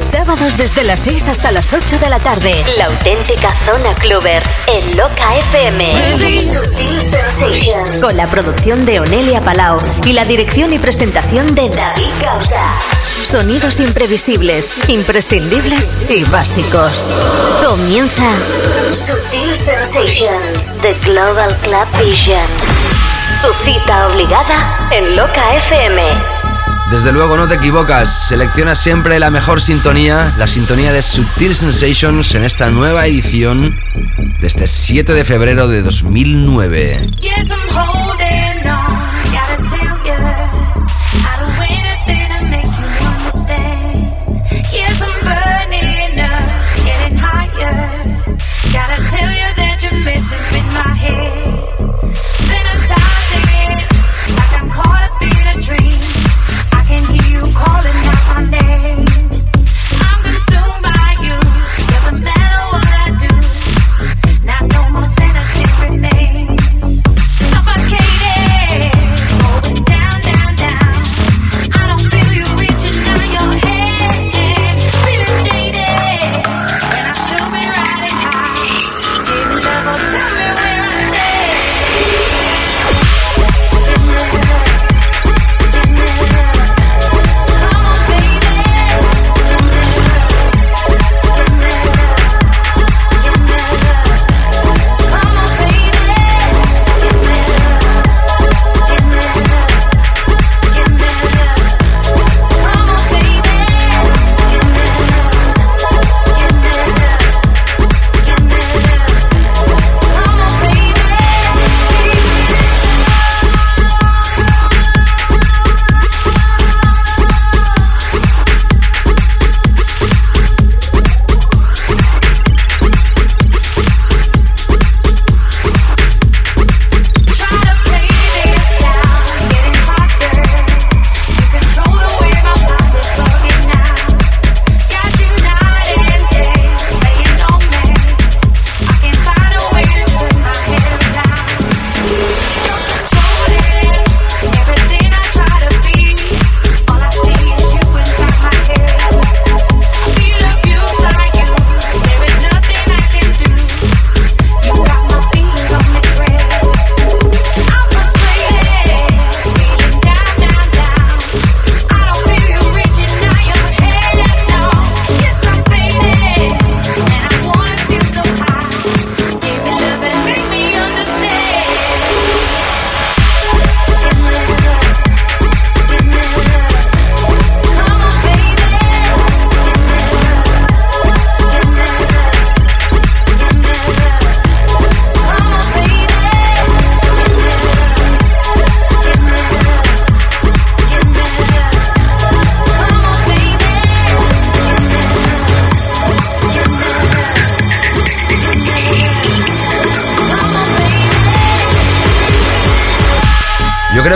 Sábados desde las 6 hasta las 8 de la tarde. La auténtica zona cluber en Loca FM. Sutil Sensations. Con la producción de Onelia Palau y la dirección y presentación de David Causa. Sonidos imprevisibles, imprescindibles y básicos. Comienza Sutil Sensations, The Global Club Vision. Tu cita obligada en Loca FM. Desde luego no te equivocas, selecciona siempre la mejor sintonía, la sintonía de Sutil Sensations en esta nueva edición de este 7 de febrero de 2009.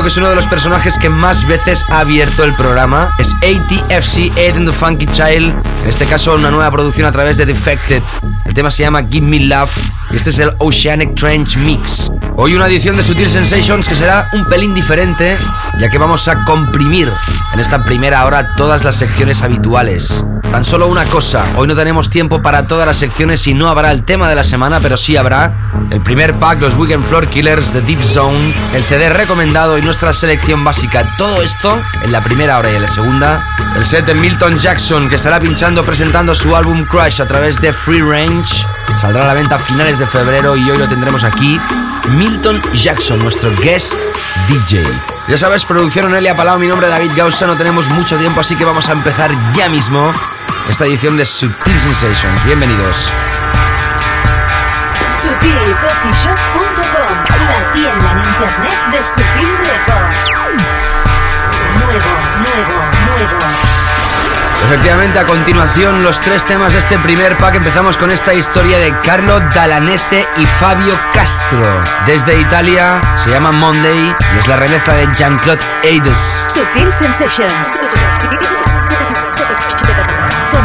Que es uno de los personajes que más veces ha abierto el programa. Es ATFC, Aiden the Funky Child. En este caso, una nueva producción a través de Defected. El tema se llama Give Me Love. Y este es el Oceanic Trench Mix. Hoy una edición de Sutil Sensations que será un pelín diferente, ya que vamos a comprimir en esta primera hora todas las secciones habituales. Tan solo una cosa, hoy no tenemos tiempo para todas las secciones y no habrá el tema de la semana, pero sí habrá el primer pack, los Weekend Floor Killers, The Deep Zone, el CD recomendado y nuestra selección básica. Todo esto en la primera hora y en la segunda, el set de Milton Jackson que estará pinchando presentando su álbum Crush a través de Free Range. Saldrá a la venta a finales de febrero y hoy lo tendremos aquí. Milton Jackson, nuestro guest DJ. Ya sabes, producción Onelia Palau, mi nombre David Gausa, no tenemos mucho tiempo, así que vamos a empezar ya mismo esta edición de Sutil Sensations. Bienvenidos. SutilCoffeeShop.com, la tienda en internet de Sutil Records. Nuevo, nuevo, nuevo. Efectivamente, a continuación los tres temas de este primer pack. Empezamos con esta historia de Carlo Dalanese y Fabio Castro. Desde Italia, se llama Monday y es la remezcla de Jean-Claude Aides. Sutil Sensations.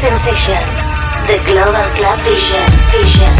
sensations. The Global Club Vision. Vision.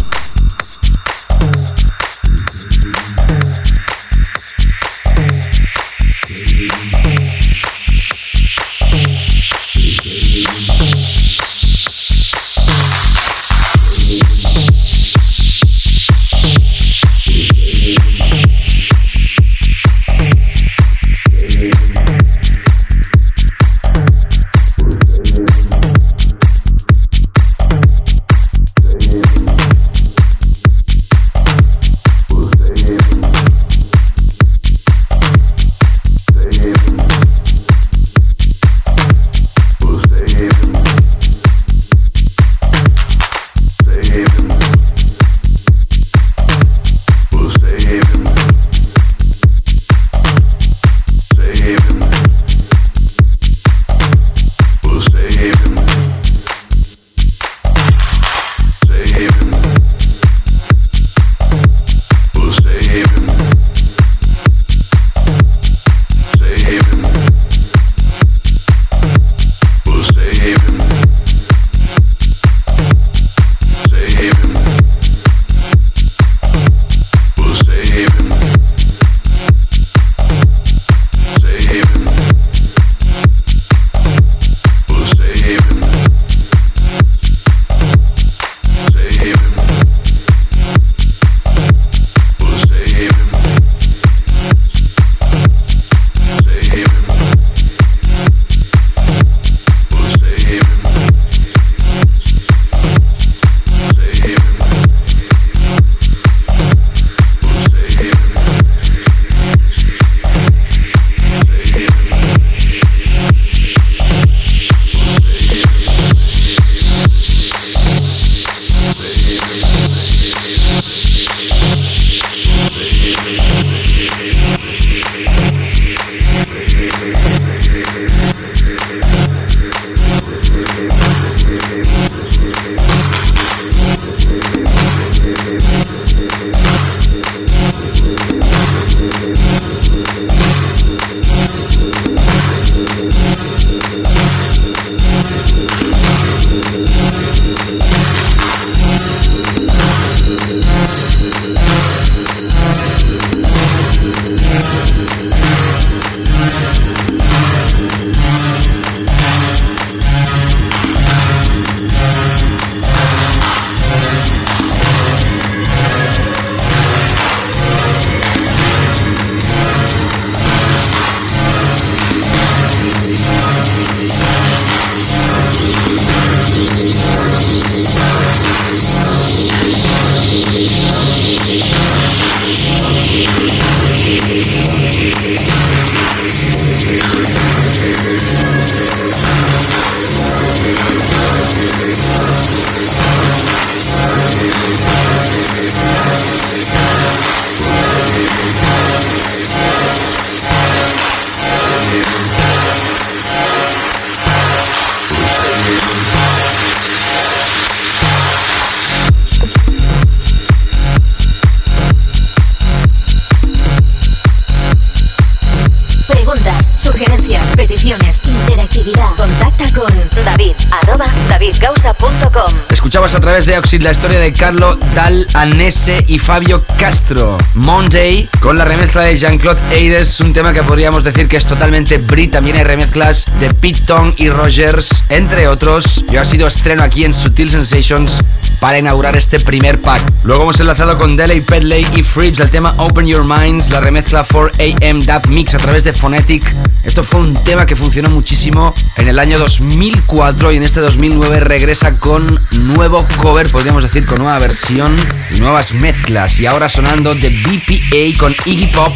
De Oxid la historia de Carlo Dal Anese y Fabio Castro. Monday, con la remezcla de Jean-Claude Aides, un tema que podríamos decir que es totalmente Brit. También hay remezclas de Pete Tong y Rogers, entre otros. Yo ha sido estreno aquí en Sutil Sensations para inaugurar este primer pack. Luego hemos enlazado con Delay, Pedley y Frips el tema Open Your Minds, la remezcla 4AM Dub Mix a través de Phonetic. Esto fue un tema que funcionó muchísimo en el año 2004 y en este 2009 regresa con nuevo cover, podríamos decir con nueva versión y nuevas mezclas. Y ahora sonando de BPA con Iggy Pop,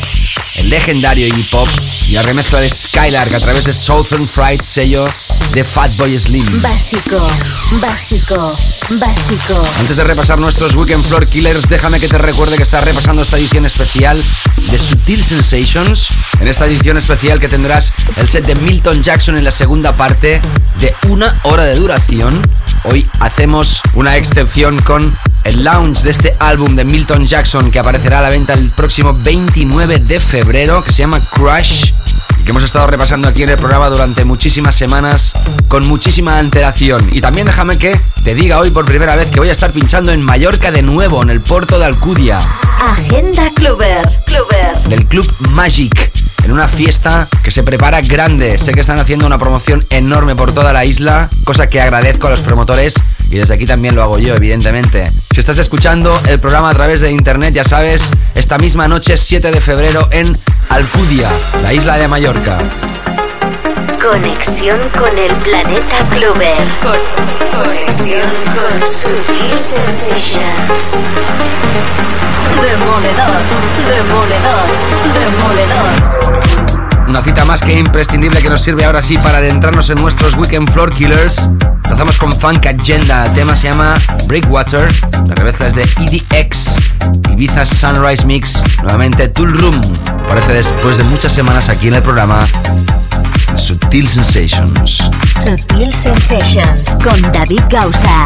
el legendario Iggy Pop, y la remezcla de Skylark a través de Southern Fried, sello de Fatboy Slim. Básico, básico, básico. Antes de repasar nuestros Weekend Floor Killers, déjame que te recuerde que estás repasando esta edición especial de Sutil Sensations. En esta edición especial que tendrás el set de Milton Jackson en la segunda parte de una hora de duración. Hoy hacemos una excepción con el launch de este álbum de Milton Jackson que aparecerá a la venta el próximo 29 de febrero, que se llama Crush que hemos estado repasando aquí en el programa durante muchísimas semanas con muchísima antelación. Y también déjame que te diga hoy por primera vez que voy a estar pinchando en Mallorca de nuevo, en el puerto de Alcudia. Agenda Cluber, Cluber. Del Club Magic en una fiesta que se prepara grande. Sé que están haciendo una promoción enorme por toda la isla, cosa que agradezco a los promotores y desde aquí también lo hago yo, evidentemente. Si estás escuchando el programa a través de internet, ya sabes, esta misma noche, 7 de febrero, en Alcudia, la isla de Mallorca. Conexión con el planeta Clover. conexión con Sutil Sensations. Demoledor, demoledor, demoledor. Una cita más que imprescindible que nos sirve ahora sí para adentrarnos en nuestros Weekend Floor Killers. Lanzamos con Funk Agenda. El tema se llama Breakwater. La remezcla es de EDX. Ibiza Sunrise Mix. Nuevamente Tool Room. Parece después de muchas semanas aquí en el programa Sutil Sensations. Sutil Sensations con David Gausa.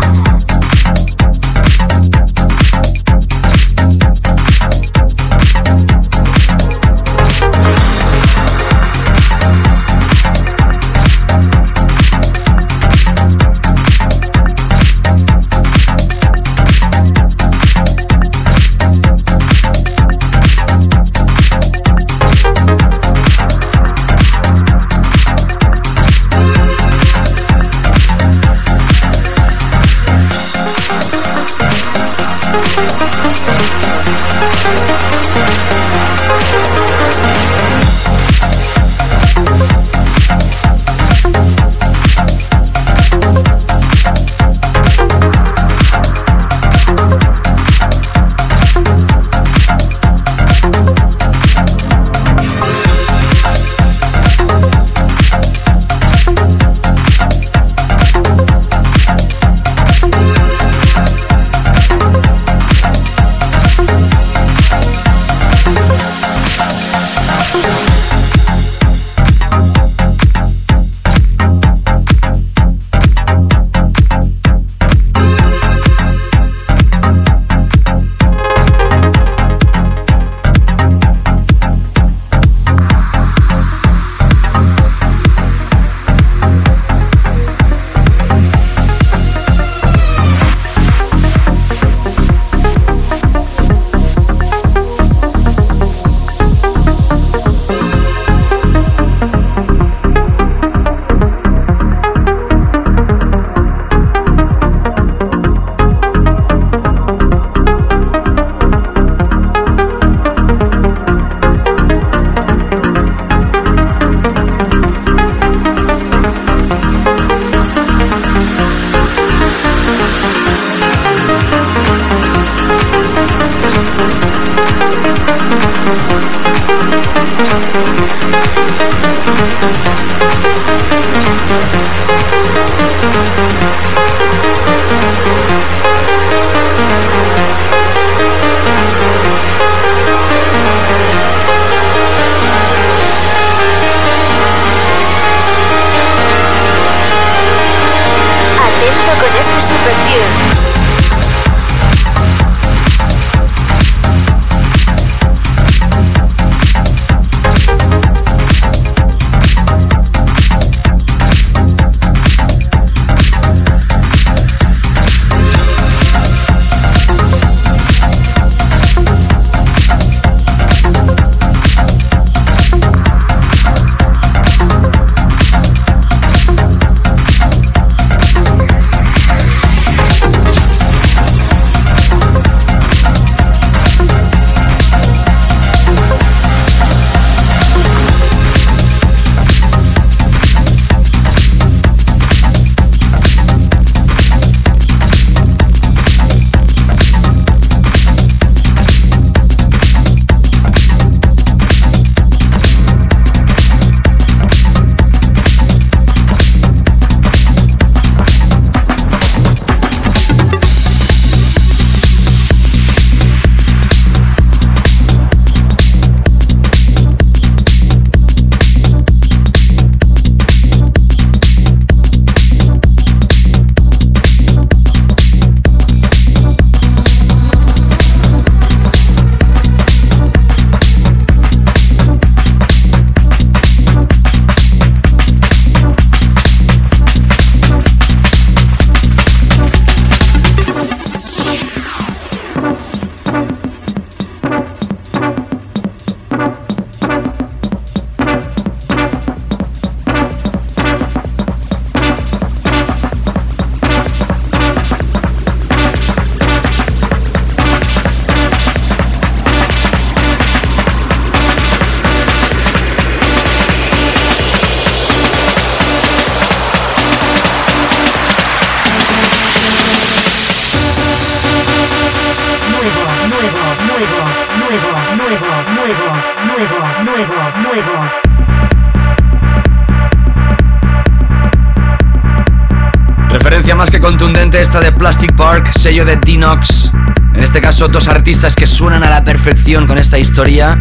Sello de Dinox. En este caso, dos artistas que suenan a la perfección con esta historia,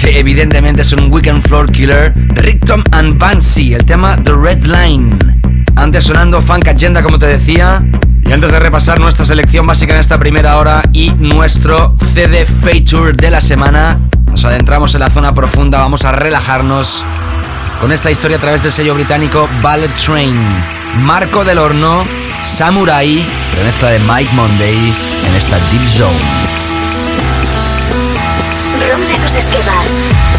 que evidentemente es un Weekend Floor Killer, Rictom and Bansi, el tema The Red Line. Antes sonando Funk Agenda, como te decía, y antes de repasar nuestra selección básica en esta primera hora y nuestro CD Feature de la semana, nos adentramos en la zona profunda, vamos a relajarnos con esta historia a través del sello británico Ballet Train. Marco del Horno, Samurai, remezcla de Mike Monday en esta Deep Zone. Rompe tus.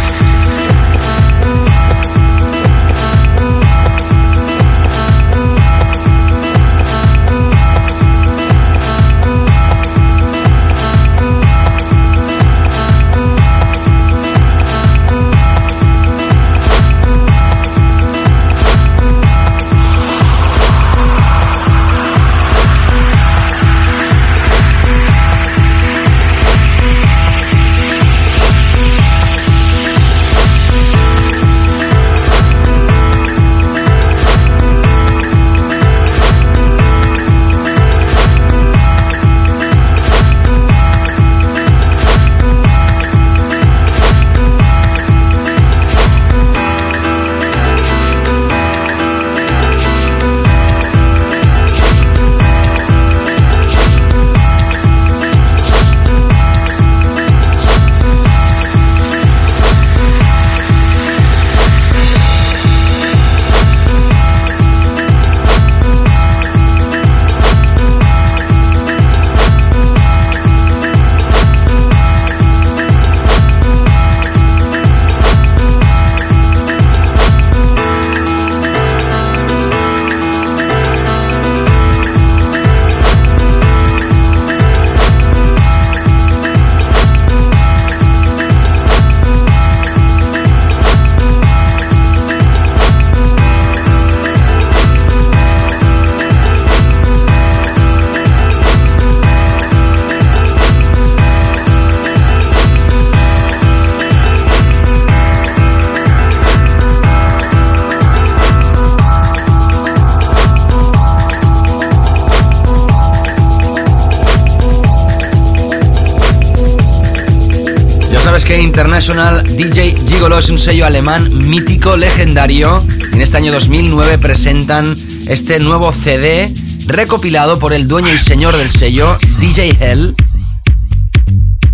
International DJ Gigolo es un sello alemán mítico, legendario. En este año 2009 presentan este nuevo CD recopilado por el dueño y señor del sello, DJ Hell.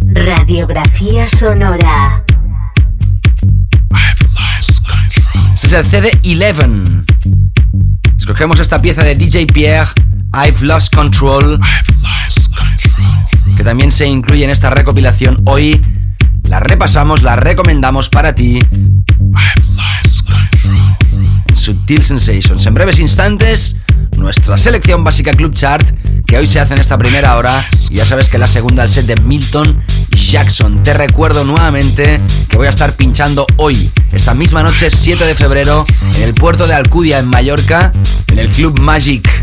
Radiografía sonora. Este es el CD 11. Escogemos esta pieza de DJ Pierre, I've Lost Control, que también se incluye en esta recopilación hoy la repasamos, la recomendamos para ti. Subtil Sensations. En breves instantes, nuestra selección básica Club Chart, que hoy se hace en esta primera hora. Y ya sabes que la segunda el set de Milton Jackson. Te recuerdo nuevamente que voy a estar pinchando hoy, esta misma noche, 7 de febrero, en el puerto de Alcudia, en Mallorca, en el Club Magic.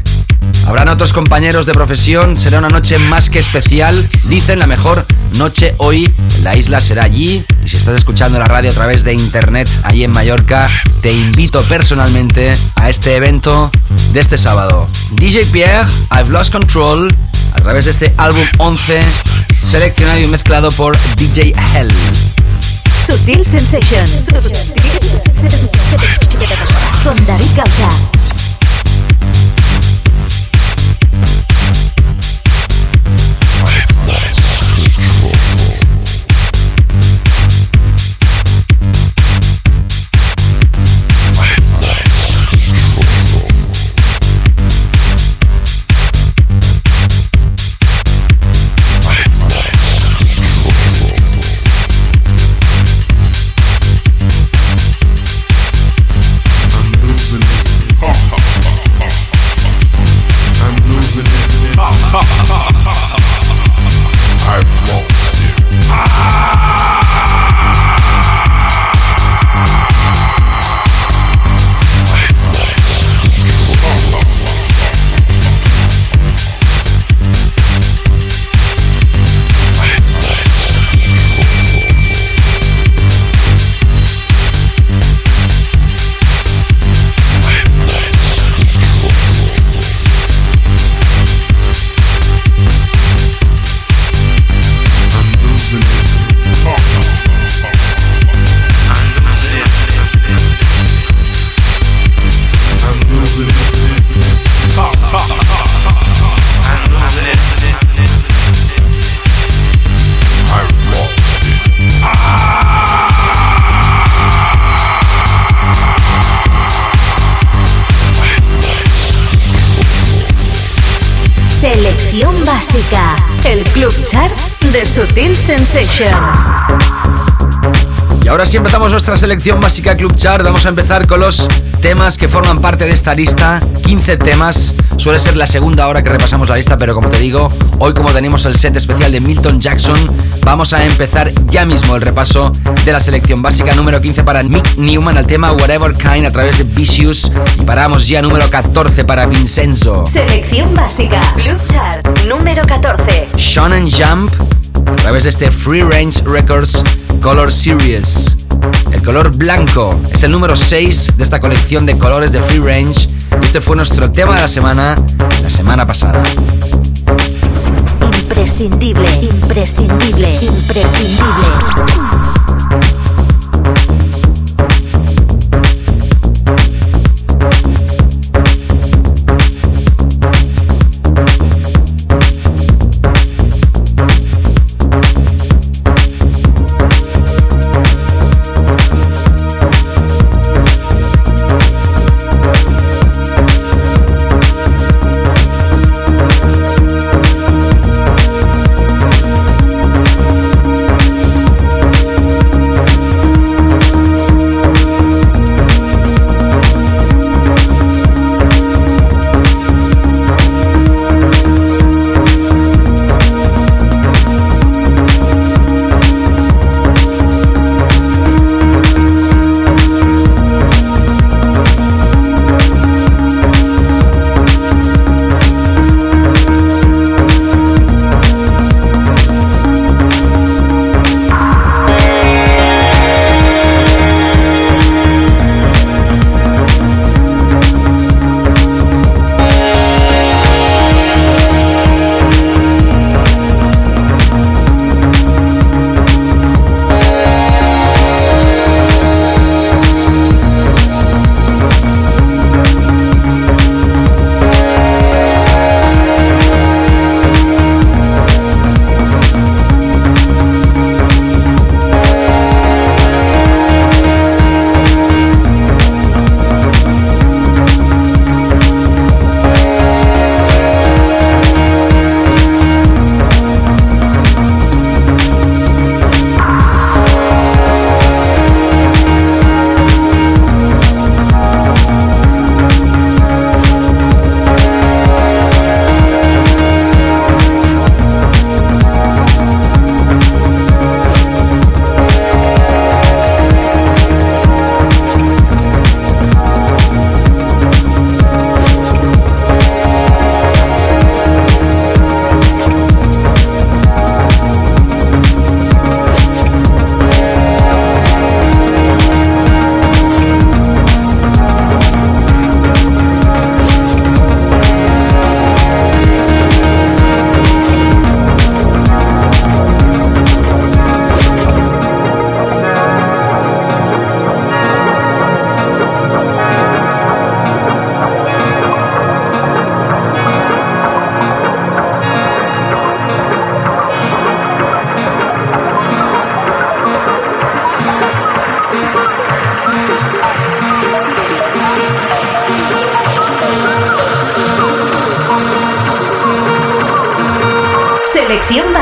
Habrán otros compañeros de profesión, será una noche más que especial. Dicen la mejor noche hoy la isla será allí. Y si estás escuchando la radio a través de internet allí en Mallorca, te invito personalmente a este evento de este sábado. DJ Pierre, I've Lost Control, a través de este álbum 11, seleccionado y mezclado por DJ Hell. Sutil Sensations. Con David. Básica, el club chart de Sutil Sensations. Y ahora sí empezamos nuestra selección básica Club Chart. Vamos a empezar con los temas que forman parte de esta lista. 15 temas. Suele ser la segunda hora que repasamos la lista, pero como te digo, hoy como tenemos el set especial de Milton Jackson, vamos a empezar ya mismo el repaso de la selección básica número 15 para Nick Newman al tema Whatever Kind a través de Vicious y paramos ya número 14 para Vincenzo. Selección básica Club Chart número 14. Sean Jump a través de este Free Range Records Color Series. El color blanco es el número 6 de esta colección de colores de Free Range y este fue nuestro tema de la semana, la semana pasada. Imprescindible, imprescindible, imprescindible.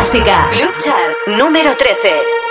música. Club Chart número 13.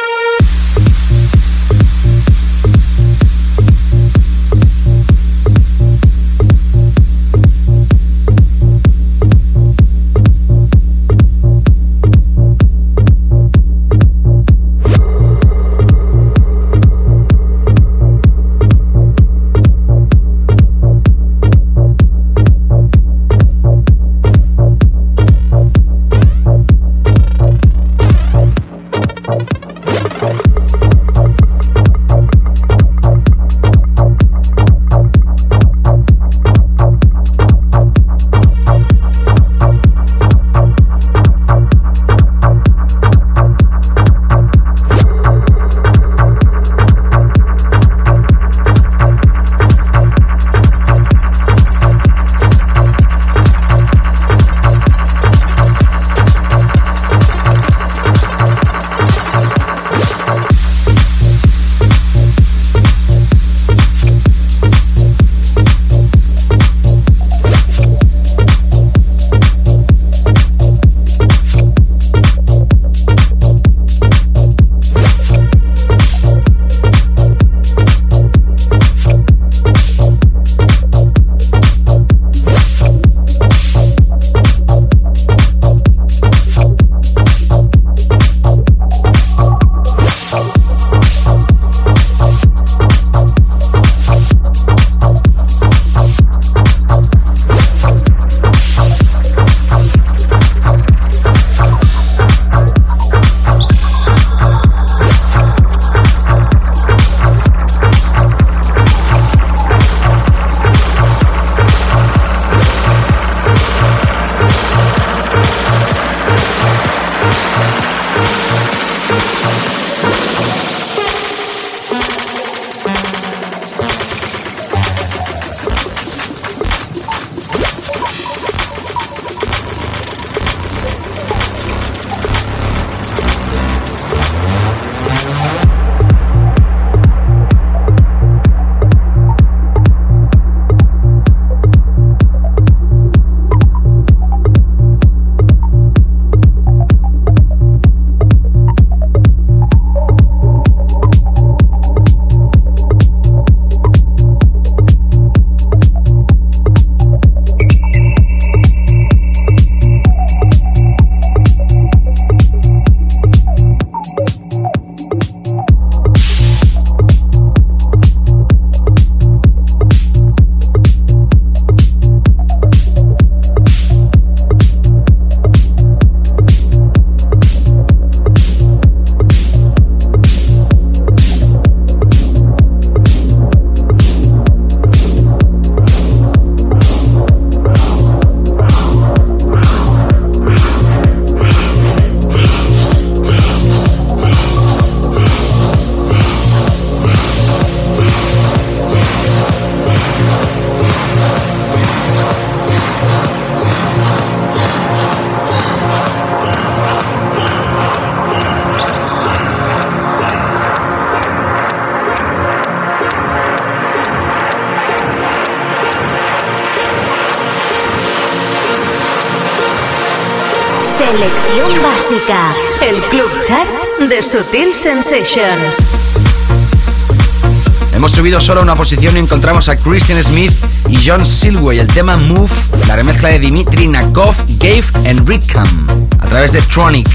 Básica. El club chat de Sutil Sensations. Hemos subido solo una posición y encontramos a Christian Smith y John Silway, el tema Move, la remezcla de Dimitri Nakov, Gabe and Rickham, a través de Tronic.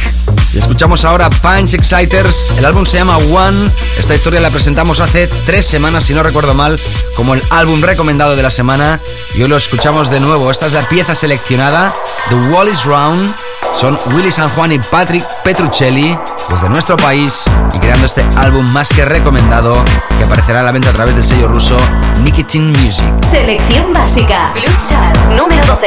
Y escuchamos ahora Punch Exciters, el álbum se llama One, esta historia la presentamos hace tres semanas, si no recuerdo mal, como el álbum recomendado de la semana, y hoy lo escuchamos de nuevo, esta es la pieza seleccionada, The Wall is Round, son Willy San Juan y Patrick Petruccelli desde nuestro país y creando este álbum más que recomendado que aparecerá a la venta a través del sello ruso Nicotine Music. Selección básica. Club Chat número 12.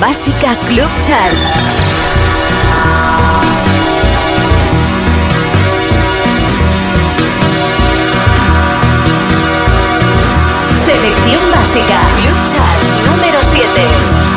Básica Club Chart. Selección básica Club Chart número 7.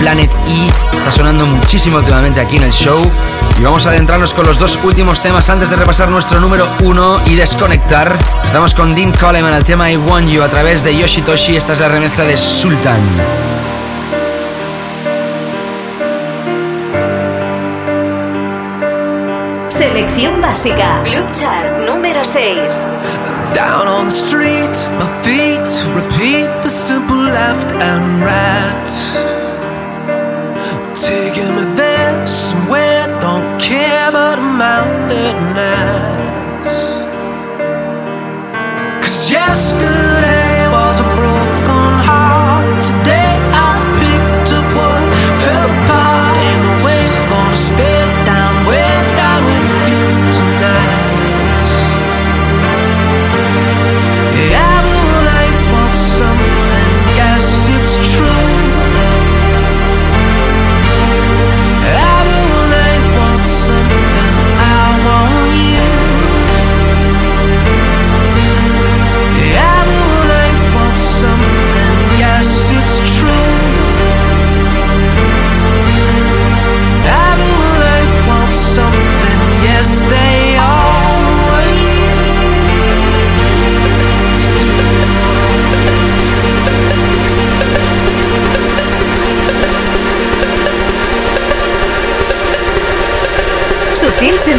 Planet E. Está sonando muchísimo últimamente aquí en el show. Y vamos a adentrarnos con los dos últimos temas antes de repasar nuestro número uno y desconectar. Empezamos con Dean Coleman, el tema I Want You a través de Yoshitoshi. Esta es la remezcla de Sultan. Selección básica. Club Chart número 6. Down on the street, my feet repeat the simple left and right. master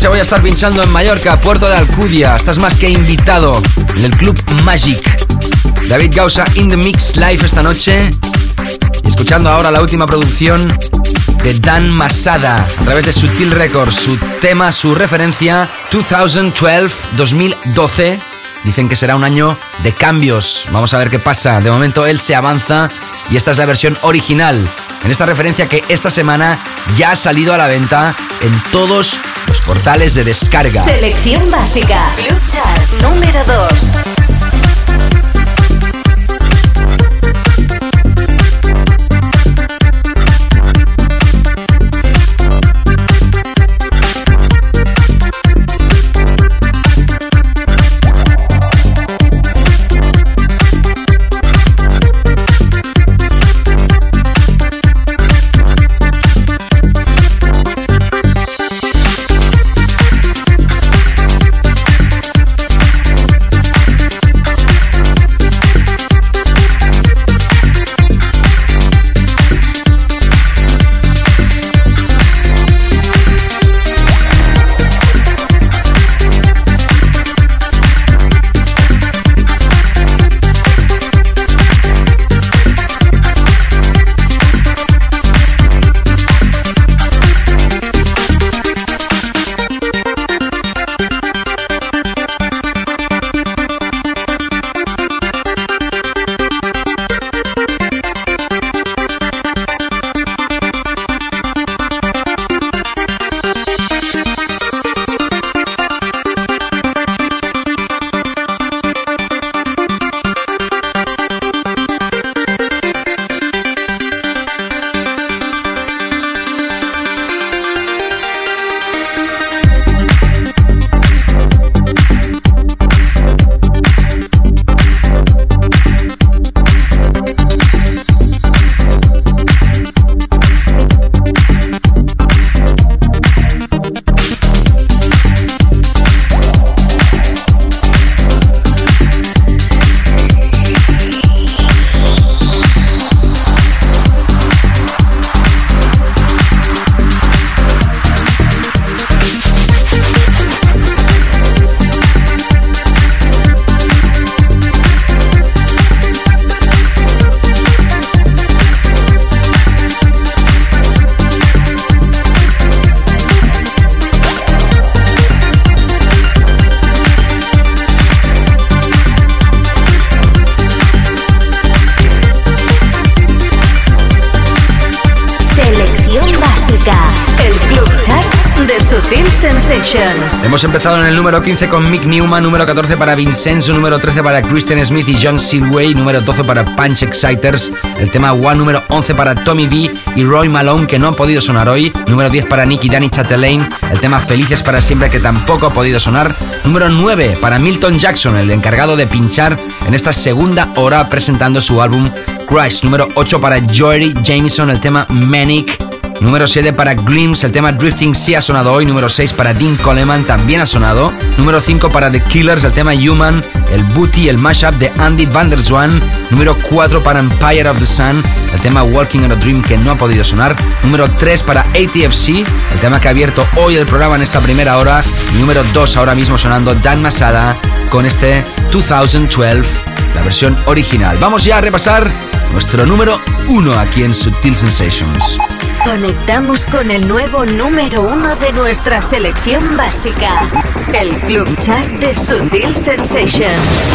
Noche voy a estar pinchando en Mallorca, Puerto de Alcudia. Estás más que invitado en el Club Magic. David Gausa in the Mix Live esta noche. Y escuchando ahora la última producción de Dan Masada a través de Sutil Records. Su tema, su referencia, 2012-2012. Dicen que será un año de cambios. Vamos a ver qué pasa. De momento él se avanza y esta es la versión original. En esta referencia que esta semana ya ha salido a la venta en todos portales de descarga. Selección básica. Club número 2. Hemos empezado en el número 15 con Mick Newman, número 14 para Vincenzo, número 13 para Christian Smith y John Silway, número 12 para Punch Exciters, el tema One, número 11 para Tommy B y Roy Malone, que no han podido sonar hoy, número 10 para Nicky Danny Chatelaine, el tema Felices para siempre, que tampoco ha podido sonar, número 9 para Milton Jackson, el encargado de pinchar en esta segunda hora presentando su álbum Crash, número 8 para Jory Jameson, el tema Manic, Número 7 para Glimpse, el tema Drifting sí ha sonado hoy. Número 6 para Dean Coleman, también ha sonado. Número 5 para The Killers, el tema Human, el Booty, el mashup de Andy Van Der Zwan. Número 4 para Empire of the Sun, el tema Walking on a Dream que no ha podido sonar. Número 3 para ATFC, el tema que ha abierto hoy el programa en esta primera hora. número 2 ahora mismo sonando Dan Masada con este 2012, la versión original. Vamos ya a repasar nuestro número 1 aquí en Subtil Sensations. Conectamos con el nuevo número uno de nuestra selección básica, el Club Chart de Sutil Sensations.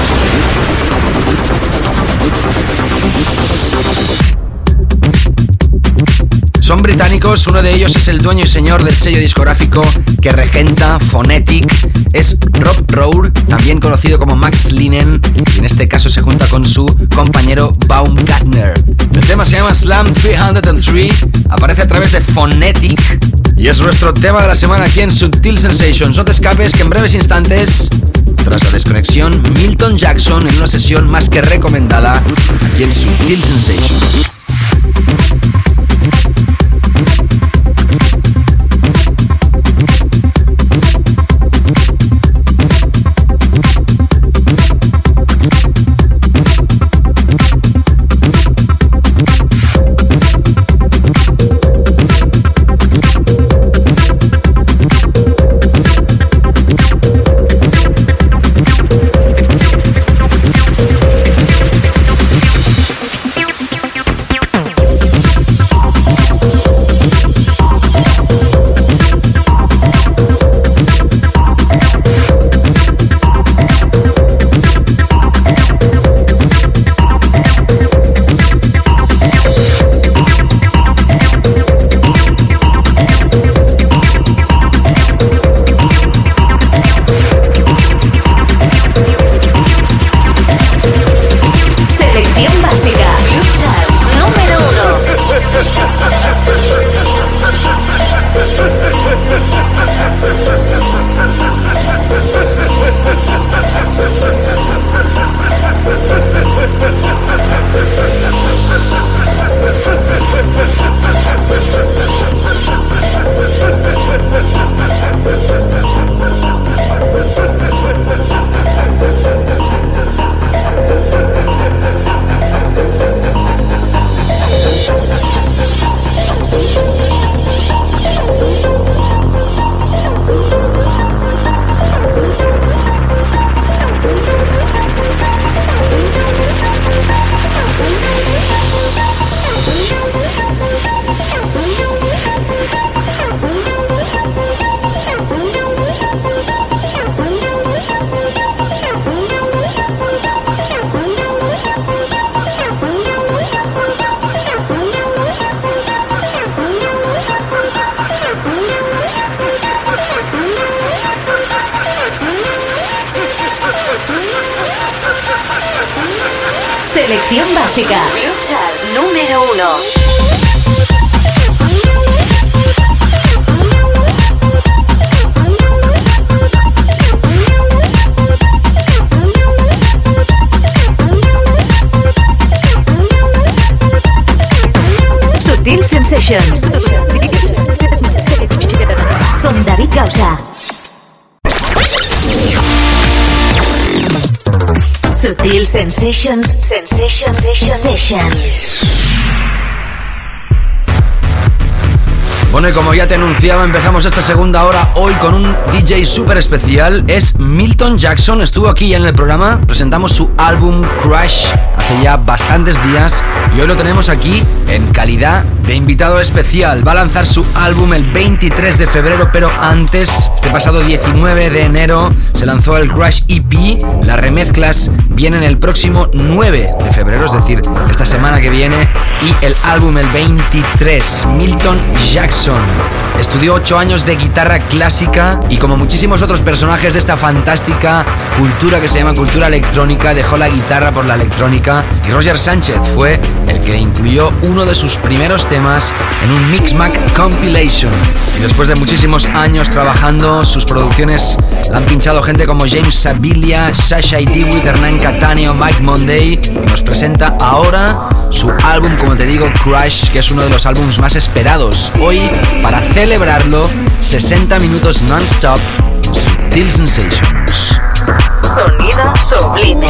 Son británicos, uno de ellos es el dueño y señor del sello discográfico que regenta Phonetic, es Rob Rowe, también conocido como Max Linen, y en este caso se junta con su compañero Baumgartner. El tema se llama Slam 303, aparece a través de Phonetic y es nuestro tema de la semana aquí en Subtil Sensations. No te escapes que en breves instantes tras la desconexión, Milton Jackson en una sesión más que recomendada aquí en Subtil Sensations. Sutil Sensations, Sensations, Sensations. Bueno, y como ya te anunciaba, empezamos esta segunda hora hoy con un DJ súper especial. Es Milton Jackson, estuvo aquí ya en el programa, presentamos su álbum Crash hace ya bastantes días y hoy lo tenemos aquí en calidad de invitado especial. Va a lanzar su álbum el 23 de febrero, pero antes, este pasado 19 de enero, se lanzó el Crash EP, las remezclas vienen el próximo 9 de febrero, es decir, esta semana que viene, y el álbum el 23, Milton Jackson. Estudió 8 años de guitarra clásica y como muchísimos otros personajes de esta fantástica cultura que se llama cultura electrónica, dejó la guitarra por la electrónica y Roger Sánchez fue el que incluyó uno de sus primeros temas en un Mixmac Compilation. Y después de muchísimos años trabajando, sus producciones la han pinchado gente como James Sabilia, Sasha y Dewitt, Hernán Cataneo, Mike Monday y nos presenta ahora su álbum, como te digo, Crush, que es uno de los álbumes más esperados. Hoy, para celebrarlo, 60 minutos non-stop, Subtil Sensations. Sonido sublime.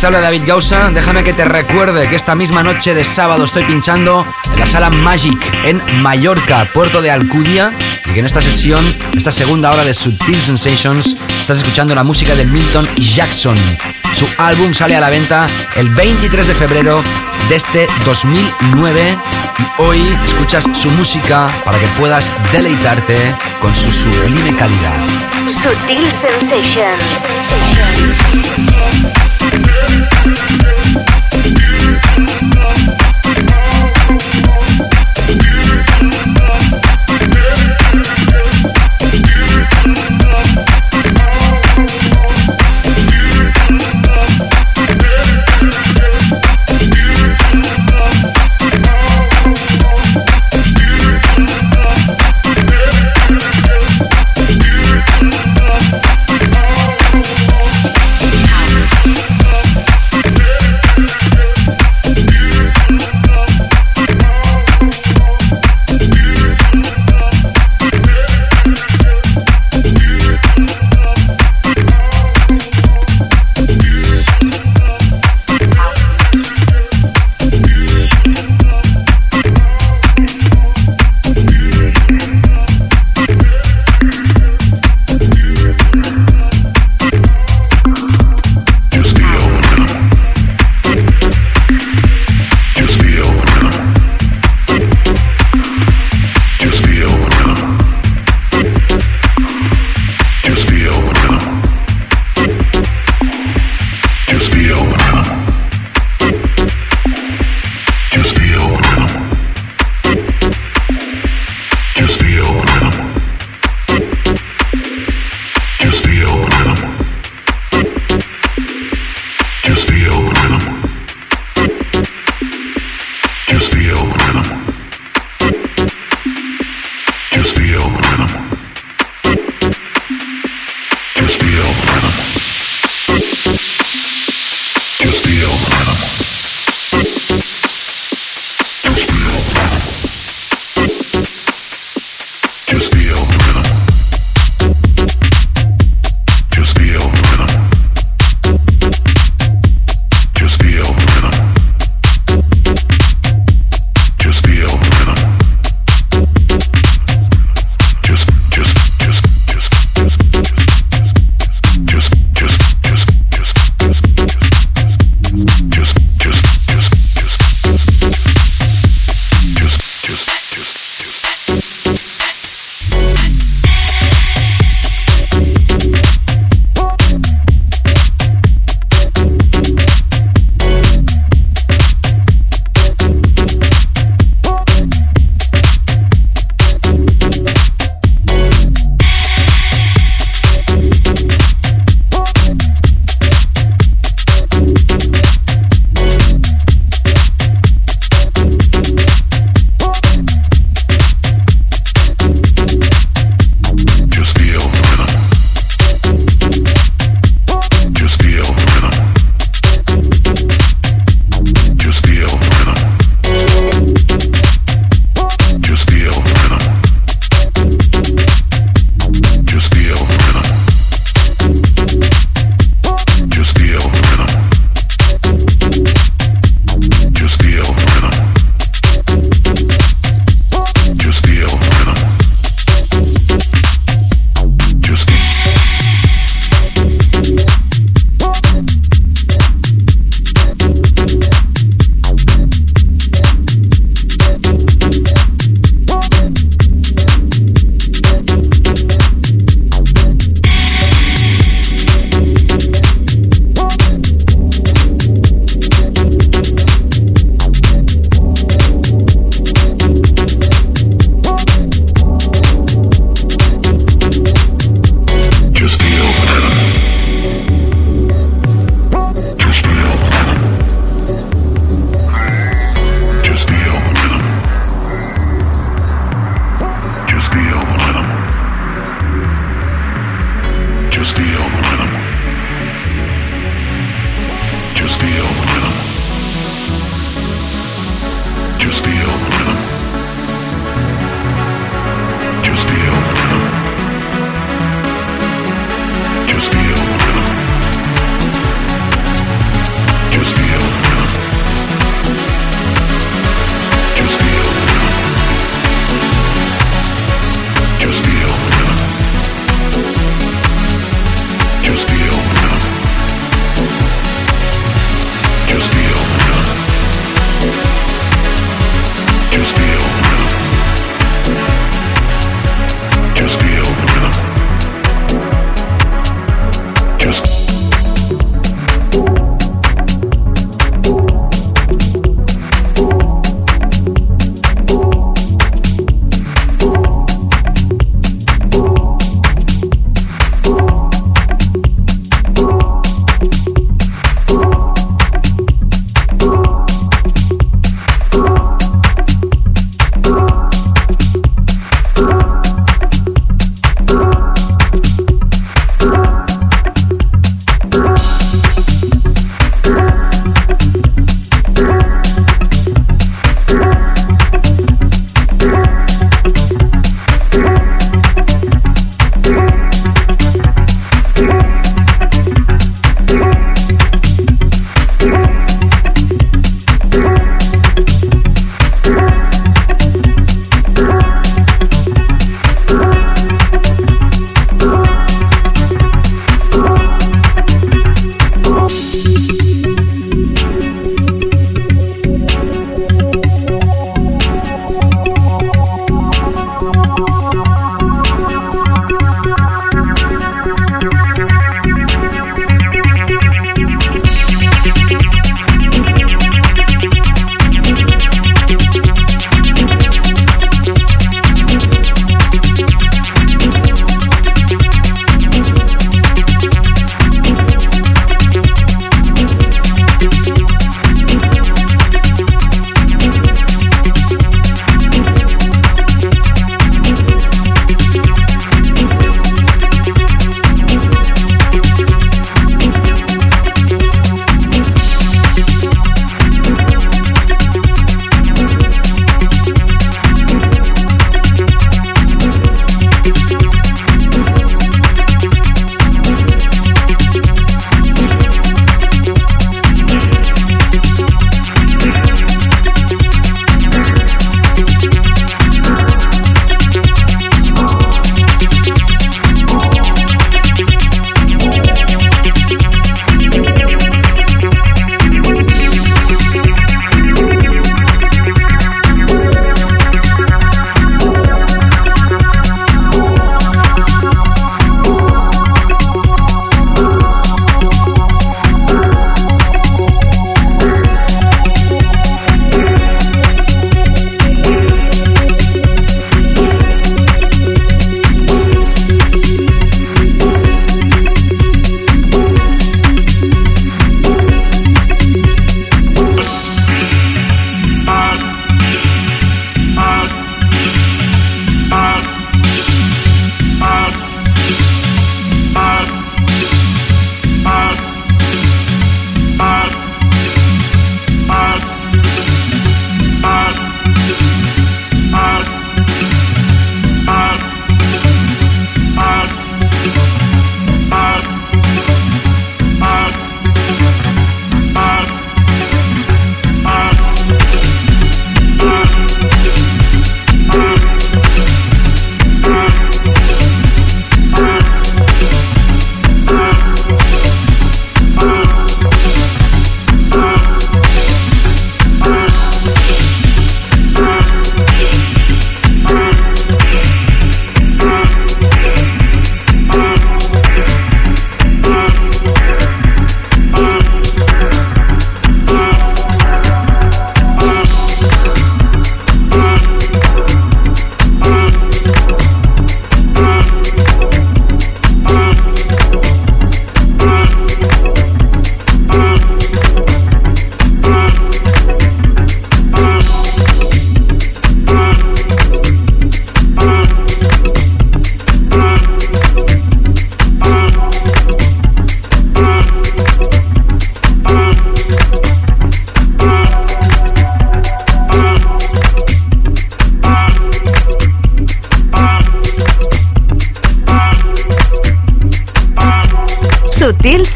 Te habla David Gausa. Déjame que te recuerde que esta misma noche de sábado estoy pinchando en la sala Magic en Mallorca, puerto de Alcudia. Y que en esta sesión, esta segunda hora de Sutil Sensations, estás escuchando la música de Milton Jackson. Su álbum sale a la venta el 23 de febrero de este 2009 y hoy escuchas su música para que puedas deleitarte con su sublime calidad. Sutil Sensations.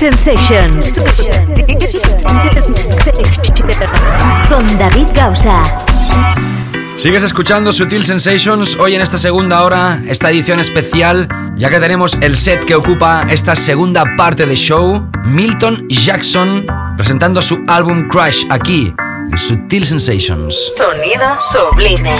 Sensations. Con David Gausa. Sigues escuchando Sutil Sensations hoy en esta segunda hora, esta edición especial, ya que tenemos el set que ocupa esta segunda parte de show, Milton Jackson presentando su álbum Crash aquí en Sutil Sensations. Sonido sublime.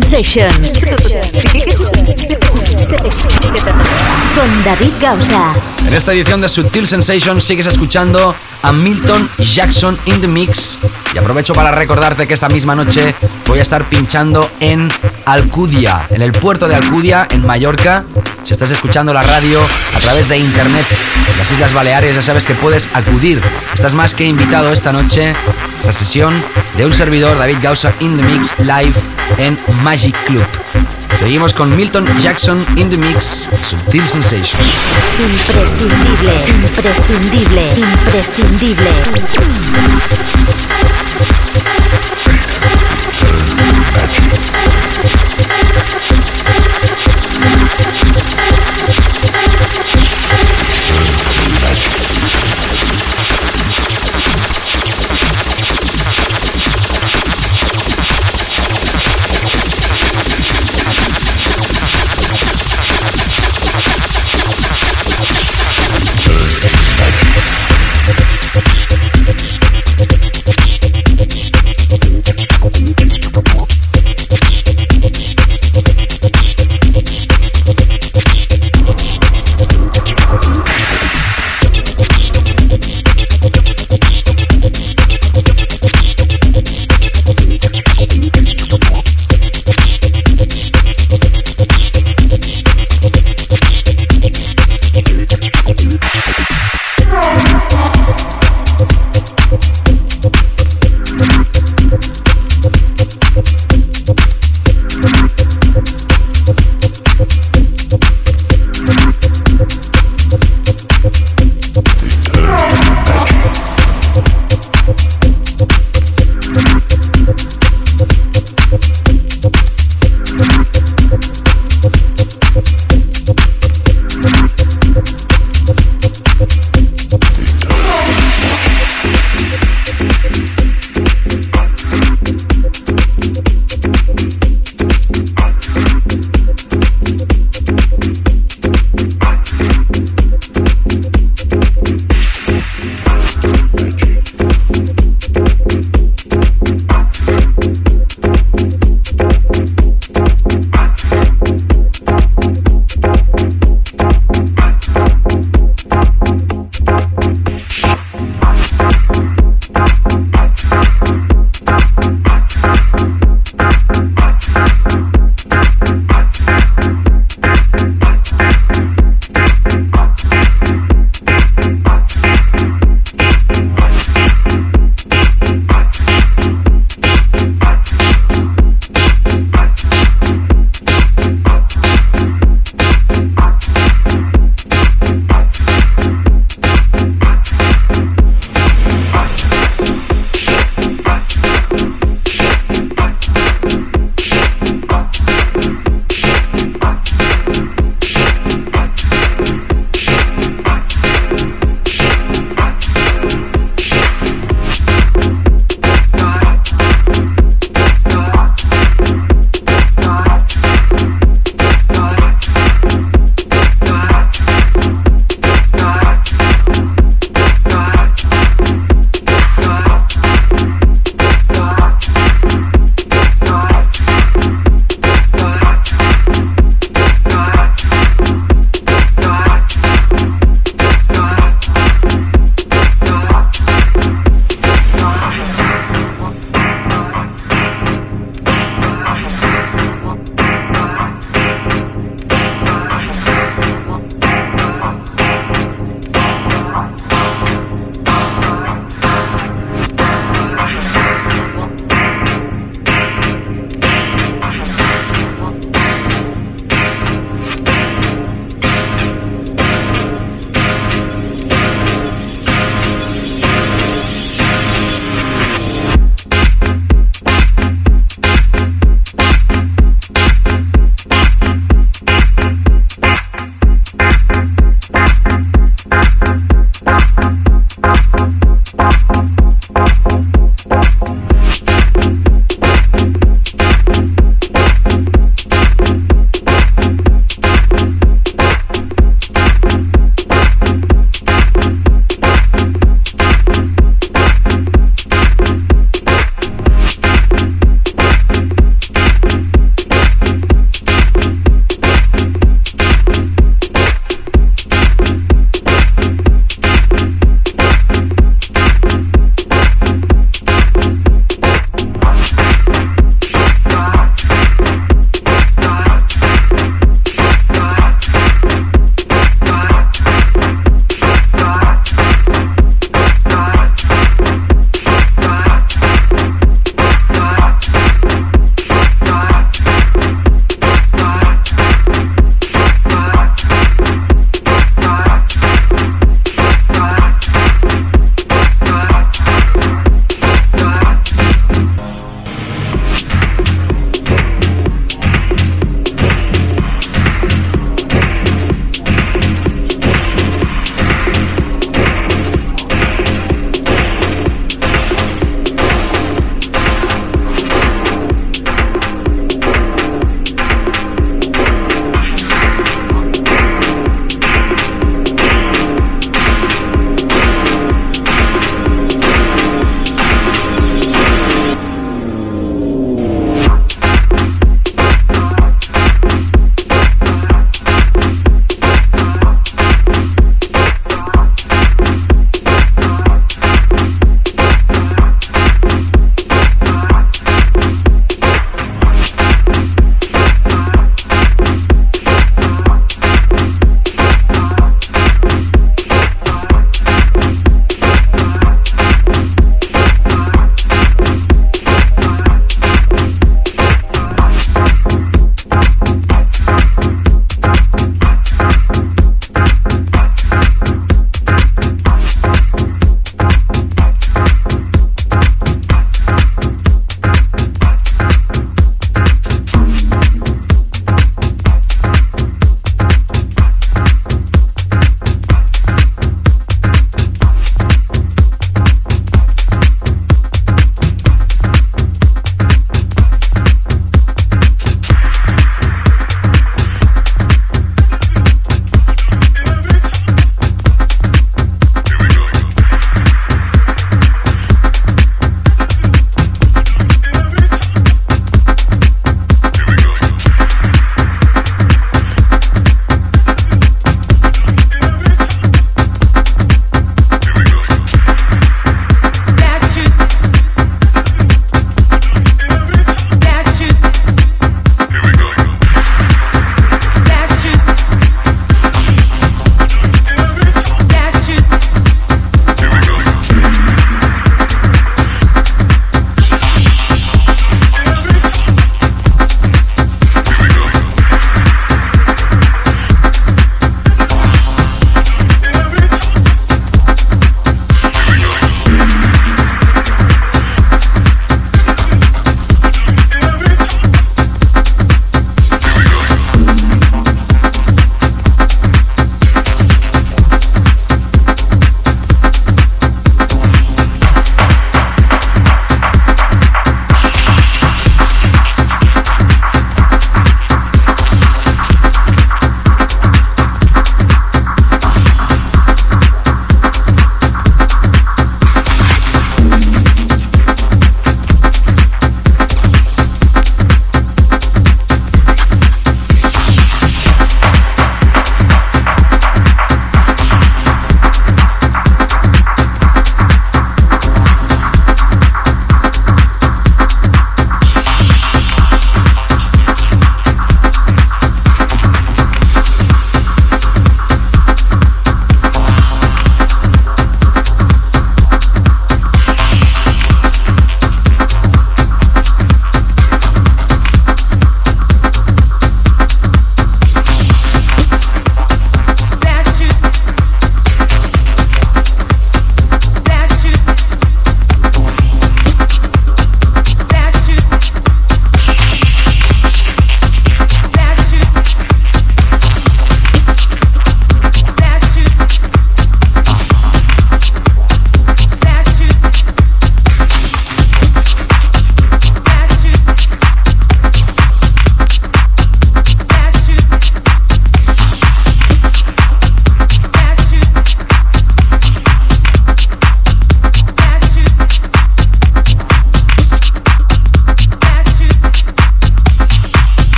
Sensations. Con David Gausa. En esta edición de Sutil Sensations sigues escuchando a Milton Jackson in the Mix. Y aprovecho para recordarte que esta misma noche voy a estar pinchando en Alcudia, en el puerto de Alcudia, en Mallorca. Si estás escuchando la radio a través de internet en las Islas Baleares, ya sabes que puedes acudir. Estás más que invitado esta noche, esta sesión de un servidor, David Gausa in the Mix, live en Magic Club. Seguimos con Milton Jackson in the Mix, Subtil Sensations. Imprescindible, imprescindible, imprescindible.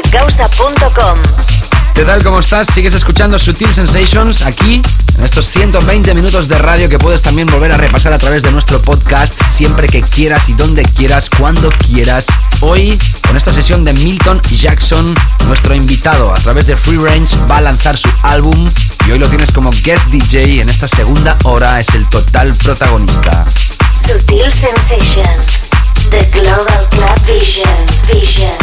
davidgausa.com. ¿Qué tal? ¿Cómo estás? Sigues escuchando Sutil Sensations aquí, en estos 120 minutos de radio que puedes también volver a repasar a través de nuestro podcast siempre que quieras y donde quieras, cuando quieras. Hoy, con esta sesión de Milton Jackson, nuestro invitado a través de Free Range va a lanzar su álbum y hoy lo tienes como guest DJ en esta segunda hora, es el total protagonista. Sutil Sensations, The Global Club Vision, Vision. Vision.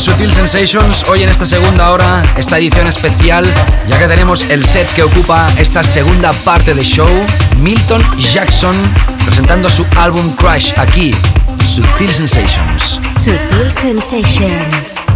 Sutil Sensations hoy en esta segunda hora, esta edición especial, ya que tenemos el set que ocupa esta segunda parte de show, Milton Jackson presentando su álbum Crash aquí, Sutil Sensations. Sutil Sensations.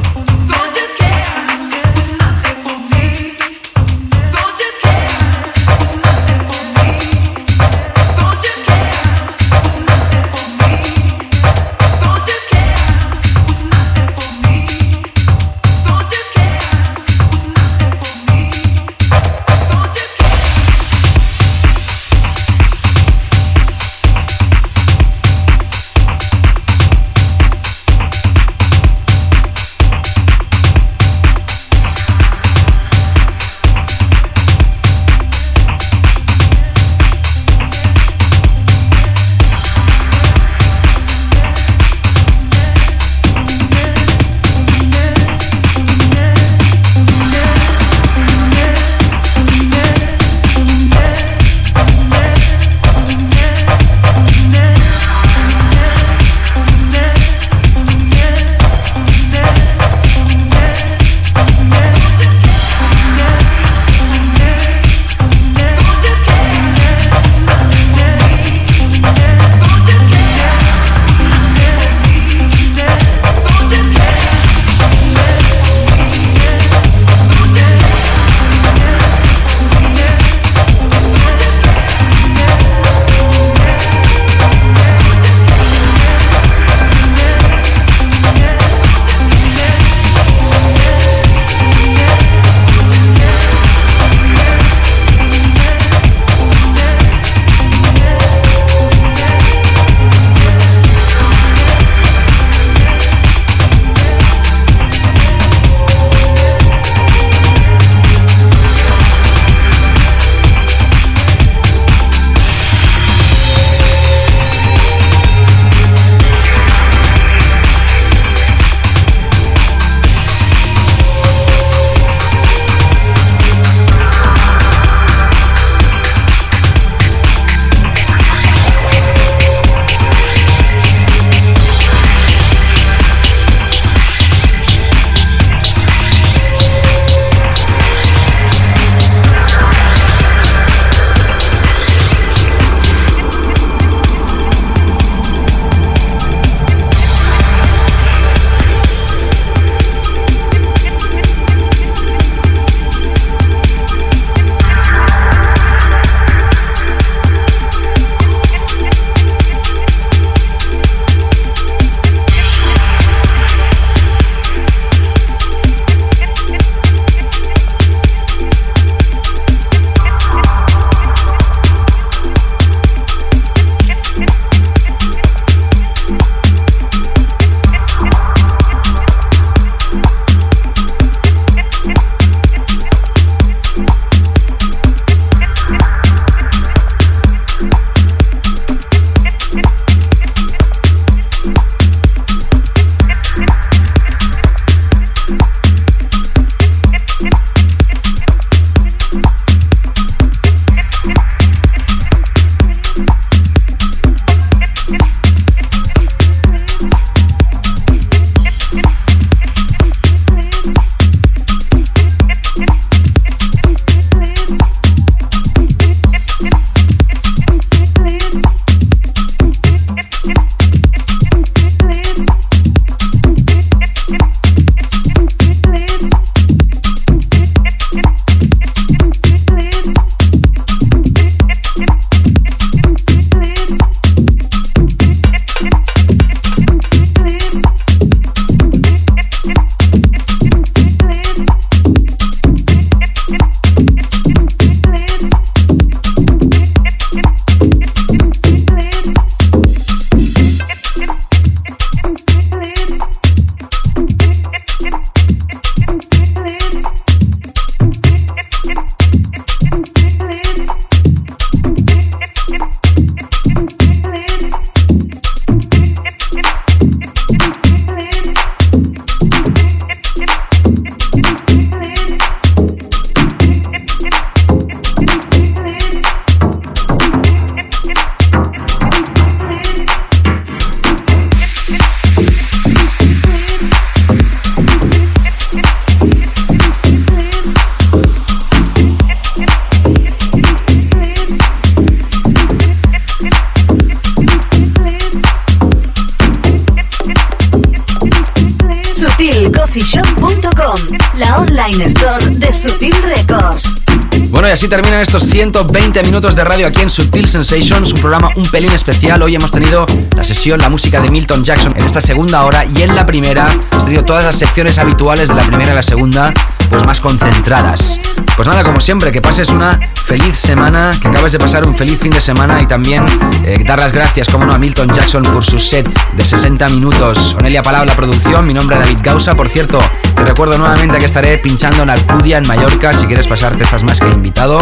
Así terminan estos 120 minutos de radio aquí en Subtil Sensations, un programa un pelín especial. Hoy hemos tenido la sesión, la música de Milton Jackson en esta segunda hora y en la primera hemos tenido todas las secciones habituales de la primera y la segunda, pues más concentradas. Pues nada, como siempre, que pases una feliz semana, que acabes de pasar un feliz fin de semana y también eh, dar las gracias, como no, a Milton Jackson por su set de 60 minutos. Onelia Palau, la producción, mi nombre es David Gausa. Por cierto, te recuerdo nuevamente que estaré pinchando en Alcudia, en Mallorca, si quieres pasarte, estás más que invitado.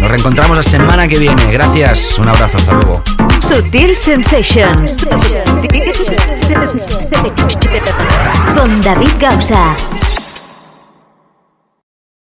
Nos reencontramos la semana que viene. Gracias, un abrazo, hasta luego. Sutil Sensations. Con David Gausa.